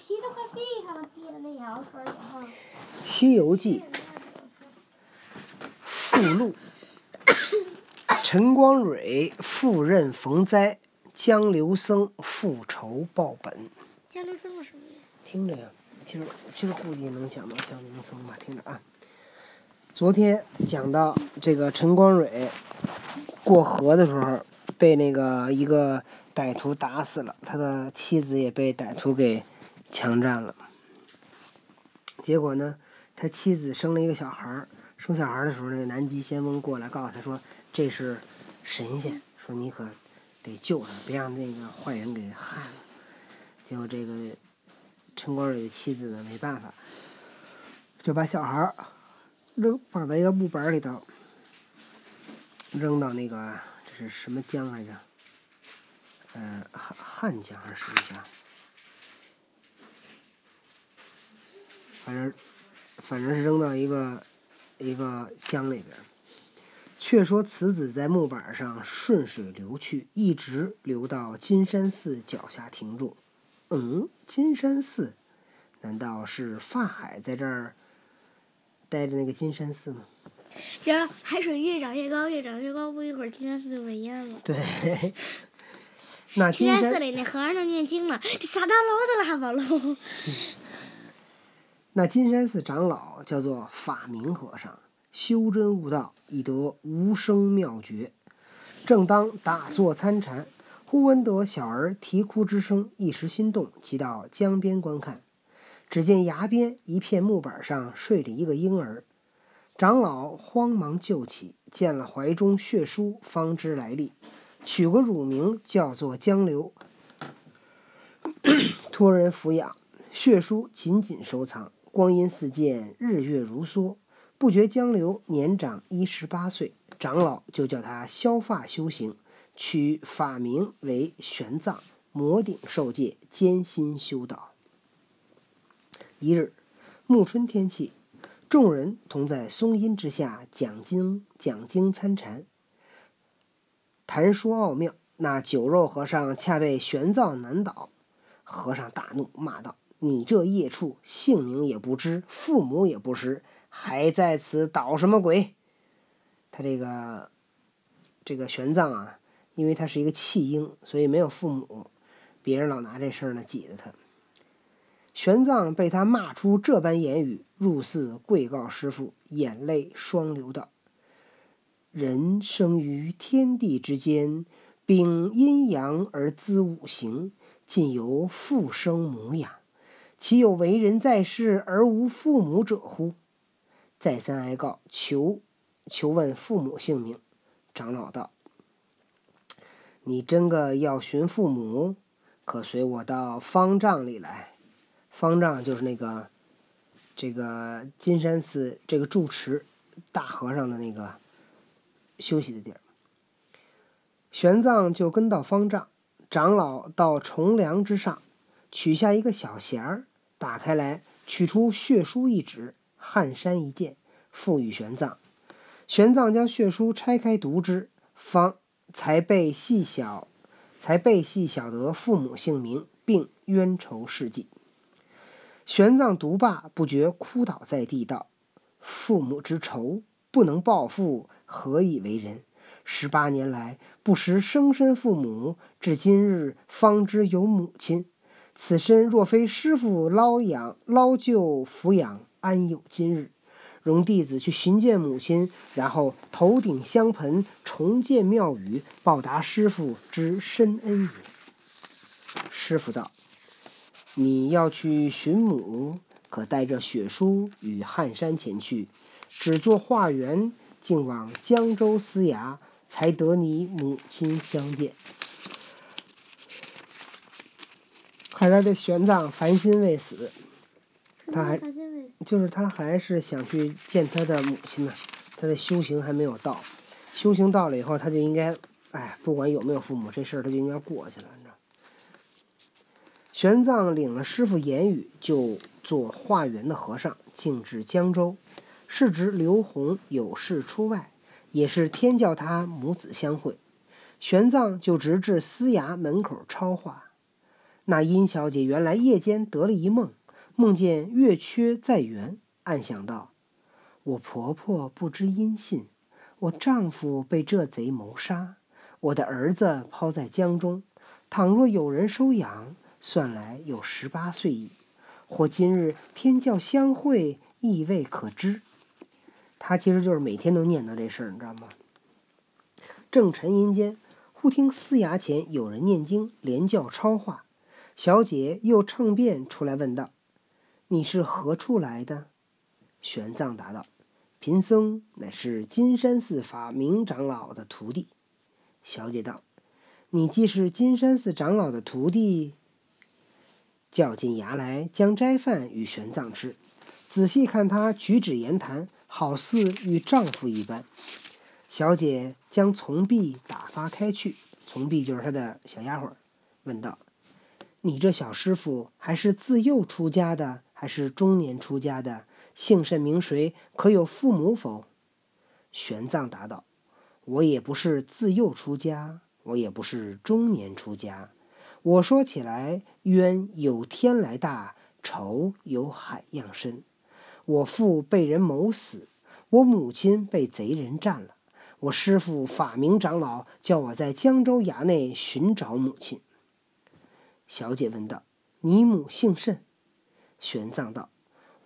皮都快闭上了，滴了那药水以后。《西游记》附录：陈光蕊赴任逢灾，江流僧复仇报本。江流僧是什么呀？听着呀，今儿今儿估计能讲到江流僧吧？听着啊。昨天讲到这个陈光蕊过河的时候，被那个一个歹徒打死了，他的妻子也被歹徒给强占了。结果呢，他妻子生了一个小孩儿，生小孩儿的时候，那个南极仙翁过来告诉他说：“这是神仙，说你可得救他，别让那个坏人给害了。”结果这个陈光蕊的妻子呢，没办法，就把小孩儿扔绑在一个木板儿里头，扔到那个这是什么江来着？呃，汉汉江还是什么江？反正反正是扔到一个一个江里边儿。却说此子在木板上顺水流去，一直流到金山寺脚下停住。嗯，金山寺，难道是法海在这儿待着那个金山寺吗？然后海水越涨越高，越涨越高，不一会儿金山寺就被淹了。对，那金金山山寺里那和尚正念经呢，这撒大楼的拉宝喽。那金山寺长老叫做法明和尚，修真悟道，已得无生妙诀。正当打坐参禅，忽闻得小儿啼哭之声，一时心动，即到江边观看。只见崖边一片木板上睡着一个婴儿，长老慌忙救起，见了怀中血书，方知来历，取个乳名叫做江流，托人抚养。血书紧紧收藏。光阴似箭，日月如梭，不觉江流年长一十八岁，长老就叫他削发修行，取法名为玄奘，摩顶受戒，艰辛修道。一日，暮春天气，众人同在松阴之下讲经讲经参禅，谈说奥妙。那酒肉和尚恰被玄奘难倒，和尚大怒，骂道：“你这孽畜，姓名也不知，父母也不识，还在此捣什么鬼？”他这个这个玄奘啊，因为他是一个弃婴，所以没有父母，别人老拿这事儿呢挤着他。玄奘被他骂出这般言语，入寺跪告师傅，眼泪双流道：“人生于天地之间，秉阴阳而滋五行，尽由父生母养，岂有为人在世而无父母者乎？”再三哀告，求求问父母姓名。长老道：“你真个要寻父母，可随我到方丈里来。方丈就是那个这个金山寺这个住持大和尚的那个休息的地儿。”玄奘就跟到方丈，长老到重梁之上，取下一个小匣儿，打开来，取出血书一纸，汗衫一件，付与玄奘。玄奘将血书拆开读之，方才被细晓，才被细晓得父母姓名，并冤仇事迹。玄奘读罢，不觉哭倒在地，道：“父母之仇，不能报复，何以为人？十八年来，不识生身父母，至今日方知有母亲。此身若非师傅捞养、捞救、抚养，安有今日？容弟子去寻见母亲，然后头顶香盆，重建庙宇，报答师傅之深恩也。”师傅道：“你要去寻母，可带着血书与汉山前去，只做化缘，竟往江州司衙，才得你母亲相见。”看来这玄奘烦心未死，他还就是他还是想去见他的母亲呢，他的修行还没有到，修行到了以后，他就应该，哎，不管有没有父母，这事儿他就应该过去了，你知道。玄奘领了师傅言语，就做化缘的和尚，径至江州。是值刘洪有事出外，也是天叫他母子相会。玄奘就直至司衙门口超话。那殷小姐原来夜间得了一梦，梦见月缺在圆，暗想道：“我婆婆不知音信，我丈夫被这贼谋杀，我的儿子抛在江中。倘若有人收养，算来有十八岁矣。或今日天教相会，亦未可知。”他其实就是每天都念叨这事儿，你知道吗？正沉吟间，忽听司衙前有人念经，连叫超话。小姐又乘便出来问道：“你是何处来的？”玄奘答道：“贫僧乃是金山寺法明长老的徒弟。”小姐道：“你既是金山寺长老的徒弟，叫进衙来，将斋饭与玄奘吃。仔细看他举止言谈。”好似与丈夫一般，小姐将从婢打发开去。从婢就是她的小丫鬟，问道：“你这小师傅还是自幼出家的，还是中年出家的？姓甚名谁？可有父母否？”玄奘答道：“我也不是自幼出家，我也不是中年出家。我说起来，冤有天来大，仇有海样深。”我父被人谋死，我母亲被贼人占了。我师父法明长老叫我在江州衙内寻找母亲。小姐问道：“你母姓甚？”玄奘道：“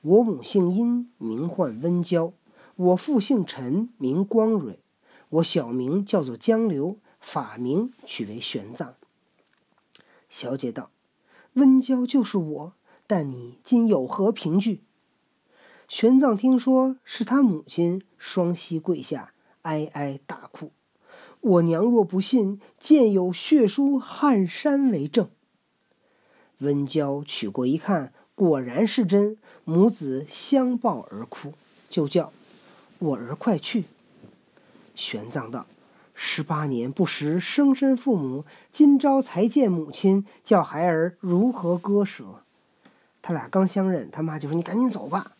我母姓殷，名唤温娇；我父姓陈，名光蕊。我小名叫做江流，法名取为玄奘。”小姐道：“温娇就是我，但你今有何凭据？”玄奘听说是他母亲，双膝跪下，哀哀大哭。我娘若不信，见有血书撼山为证。温娇取过一看，果然是真，母子相抱而哭，就叫我儿快去。玄奘道：“十八年不识生身父母，今朝才见母亲，叫孩儿如何割舍？”他俩刚相认，他妈就说：“你赶紧走吧。”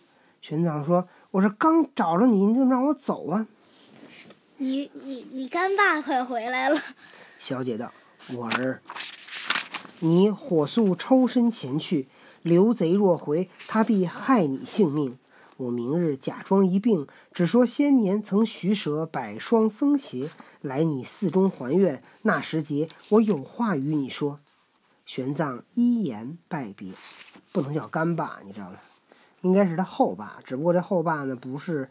玄奘说：“我这刚找着你，你怎么让我走啊？”你你你干爸快回来了。小姐道：“我儿，你火速抽身前去。刘贼若回，他必害你性命。我明日假装一病，只说先年曾许舍百双僧鞋，来你寺中还愿。那时节，我有话与你说。”玄奘一言拜别，不能叫干爸，你知道吗？应该是他后爸，只不过这后爸呢不是，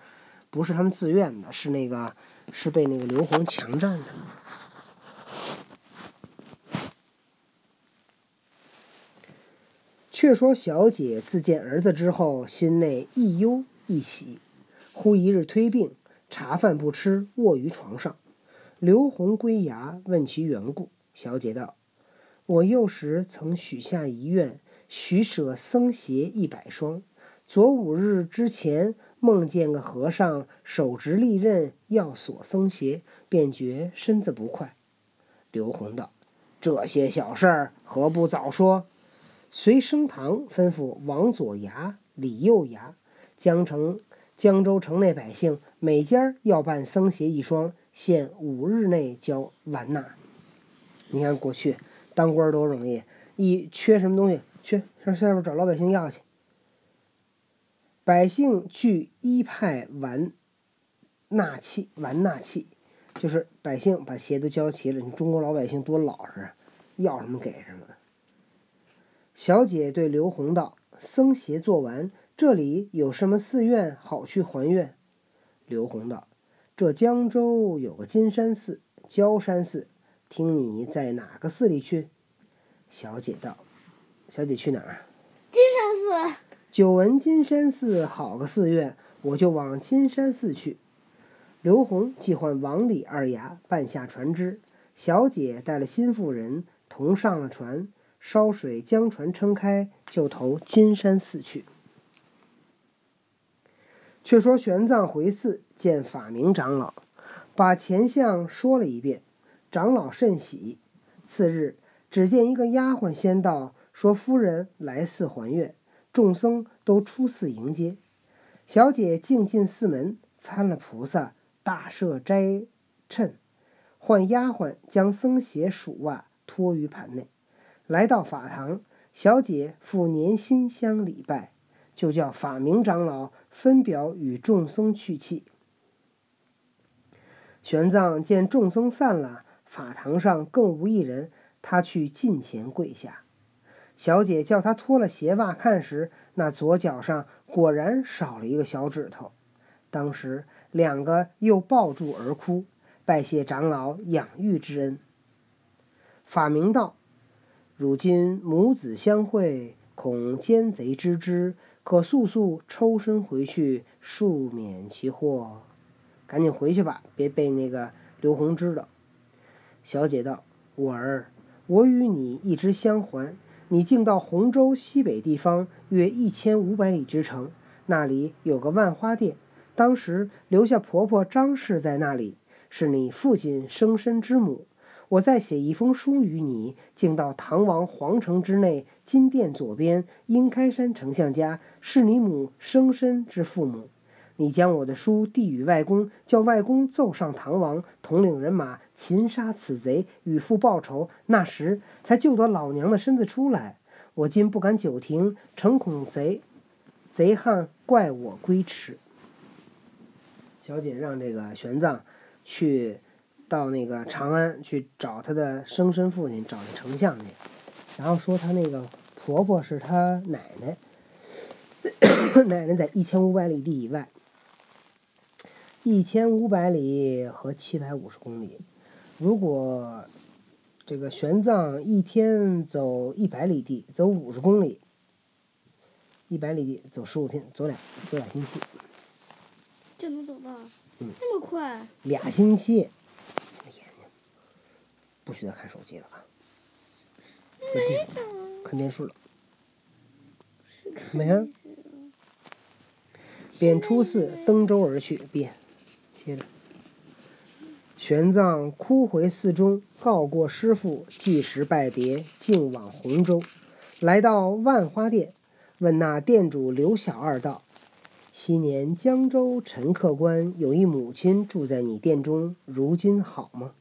不是他们自愿的，是那个是被那个刘洪强占的。却说小姐自见儿子之后，心内亦忧亦喜。忽一日推病，茶饭不吃，卧于床上。刘宏归衙，问其缘故。小姐道：“我幼时曾许下遗愿，许舍僧鞋一百双。”昨五日之前，梦见个和尚手执利刃要锁僧鞋，便觉身子不快。刘洪道：“这些小事儿何不早说？”随升堂吩咐王左衙、李右衙，江城、江州城内百姓每家要办僧鞋一双，限五日内交完纳。你看过去当官多容易，一缺什么东西，去上下边找老百姓要去。百姓据一派完纳契，完纳契，就是百姓把鞋都交齐了。你中国老百姓多老实，要什么给什么。小姐对刘洪道：“僧鞋做完，这里有什么寺院好去还愿？”刘洪道：“这江州有个金山寺、焦山寺，听你在哪个寺里去？”小姐道：“小姐去哪儿？”金山寺。久闻金山寺好个寺院，我就往金山寺去。刘洪即唤王李二衙办下船只，小姐带了新妇人同上了船，烧水将船撑开，就投金山寺去。却说玄奘回寺见法明长老，把前相说了一遍，长老甚喜。次日，只见一个丫鬟先到，说夫人来寺还愿。众僧都出寺迎接，小姐进进寺门，参了菩萨，大设斋称，唤丫鬟将僧鞋、鼠袜托于盘内。来到法堂，小姐复年心香礼拜，就叫法明长老分表与众僧去气。玄奘见众僧散了，法堂上更无一人，他去近前跪下。小姐叫他脱了鞋袜看时，那左脚上果然少了一个小指头。当时两个又抱住而哭，拜谢长老养育之恩。法明道：“如今母子相会，恐奸贼知之，可速速抽身回去，恕免其祸。赶紧回去吧，别被那个刘洪知道。”小姐道：“我儿，我与你一直相还。”你竟到洪州西北地方，约一千五百里之城，那里有个万花店，当时留下婆婆张氏在那里，是你父亲生身之母。我再写一封书与你，竟到唐王皇城之内金殿左边阴开山丞相家，是你母生身之父母。你将我的书递与外公，叫外公奏上唐王，统领人马。擒杀此贼，与父报仇，那时才救得老娘的身子出来。我今不敢久停，诚恐贼贼汉怪我归迟。小姐让这个玄奘去到那个长安去找他的生身父亲，找那丞相去，然后说他那个婆婆是他奶奶，奶奶在一千五百里地以外，一千五百里和七百五十公里。如果这个玄奘一天走一百里地，走五十公里，一百里地走十五天，走俩走俩星期，就能走到，嗯，那么快？俩星期，不许再看手机了啊！看电视了，没啊。便出寺登舟而去，便接着。玄奘哭回寺中，告过师傅，即时拜别，径往洪州。来到万花店，问那店主刘小二道：“昔年江州陈客官有一母亲住在你店中，如今好吗？”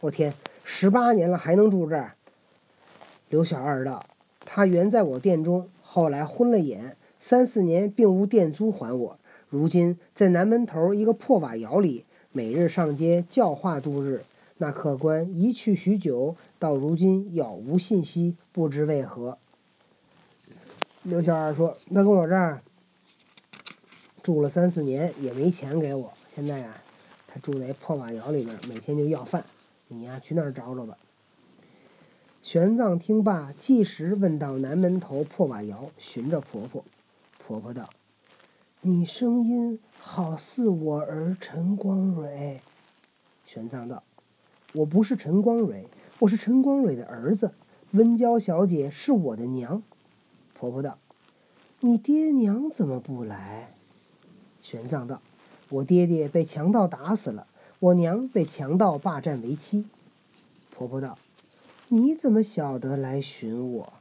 我天，十八年了还能住这儿？刘小二道：“他原在我店中，后来昏了眼，三四年并无店租还我，如今在南门头一个破瓦窑里。”每日上街教化度日，那客官一去许久，到如今杳无信息，不知为何。刘小二说：“他跟我这儿住了三四年，也没钱给我。现在呀，他住在破瓦窑里边，每天就要饭。你呀，去那儿找找吧。”玄奘听罢，即时问到南门头破瓦窑，寻着婆婆。婆婆道：“你声音。”好似我儿陈光蕊，玄奘道：“我不是陈光蕊，我是陈光蕊的儿子。温娇小姐是我的娘。”婆婆道：“你爹娘怎么不来？”玄奘道：“我爹爹被强盗打死了，我娘被强盗霸占为妻。”婆婆道：“你怎么晓得来寻我？”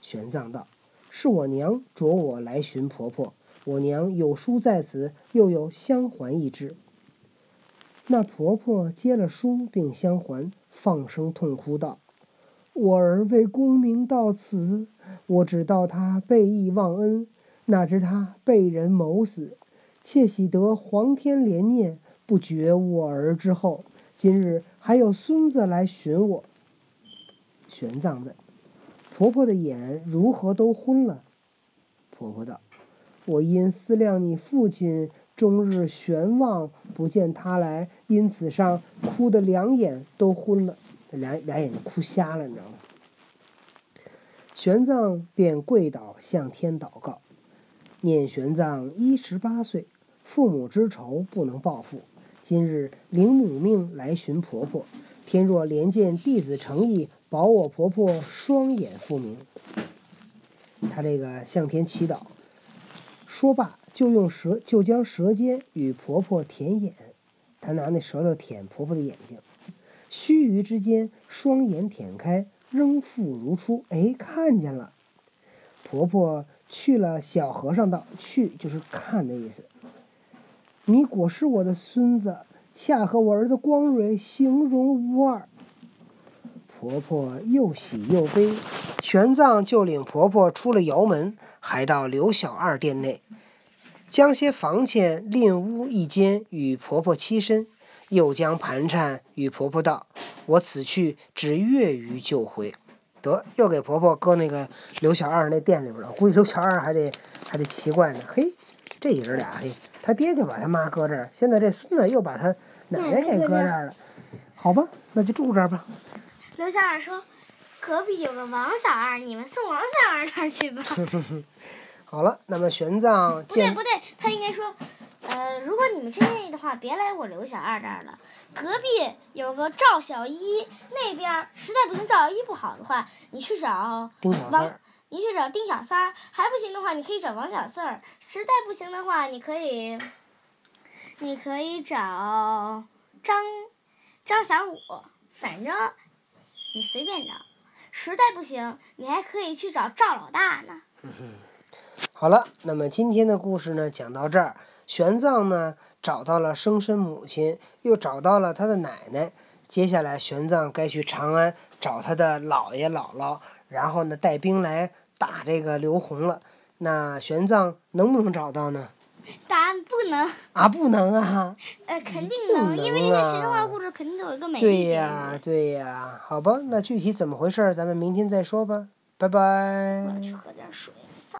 玄奘道：“是我娘着我来寻婆婆。”我娘有书在此，又有相还一支。那婆婆接了书，并相还，放声痛哭道：“我儿为功名到此，我只道他背义忘恩，哪知他被人谋死，窃喜得皇天怜念，不觉我儿之后。今日还有孙子来寻我。”玄奘问：“婆婆的眼如何都昏了？”婆婆道。我因思量你父亲，终日悬望不见他来，因此上哭得两眼都昏了，两两眼哭瞎了，你知道吗？玄奘便跪倒向天祷告，念玄奘一十八岁，父母之仇不能报复，今日领母命来寻婆婆，天若怜见弟子诚意，保我婆婆双眼复明。他这个向天祈祷。说罢，就用舌就将舌尖与婆婆舔眼，他拿那舌头舔婆婆的眼睛，须臾之间，双眼舔开，仍复如初。哎，看见了。婆婆去了小和尚道：“去就是看的意思。你果是我的孙子，恰和我儿子光蕊形容无二。”婆婆又喜又悲。玄奘就领婆婆出了窑门，还到刘小二店内，将些房钱另屋一间与婆婆栖身，又将盘缠与婆婆道：“我此去只月余就回。”得又给婆婆搁那个刘小二那店里边了。估计刘小二还得还得奇怪呢，嘿，这爷儿俩嘿，他爹就把他妈搁这儿，现在这孙子又把他奶奶给搁这儿了。好吧，那就住这儿吧。刘小二说：“隔壁有个王小二，你们送王小二那儿去吧。”好了，那么玄奘不对不对，他应该说，呃，如果你们真愿意的话，别来我刘小二这儿了。隔壁有个赵小一，那边实在不行，赵小一不好的话，你去找王丁小三儿，，你去找丁小三儿，还不行的话，你可以找王小四儿。实在不行的话，你可以，你可以找张张小五，反正你随便找。实在不行，你还可以去找赵老大呢。好了，那么今天的故事呢讲到这儿，玄奘呢找到了生身母亲，又找到了他的奶奶。接下来，玄奘该去长安找他的姥爷姥姥，然后呢带兵来打这个刘洪了。那玄奘能不能找到呢？答案不能，啊，不能啊！呃，肯定不能，因为这能些神话啊故事肯定都有一个美丽对点呀，对呀，好吧，那具体怎么回事儿，咱们明天再说吧，拜拜。我要去喝点水。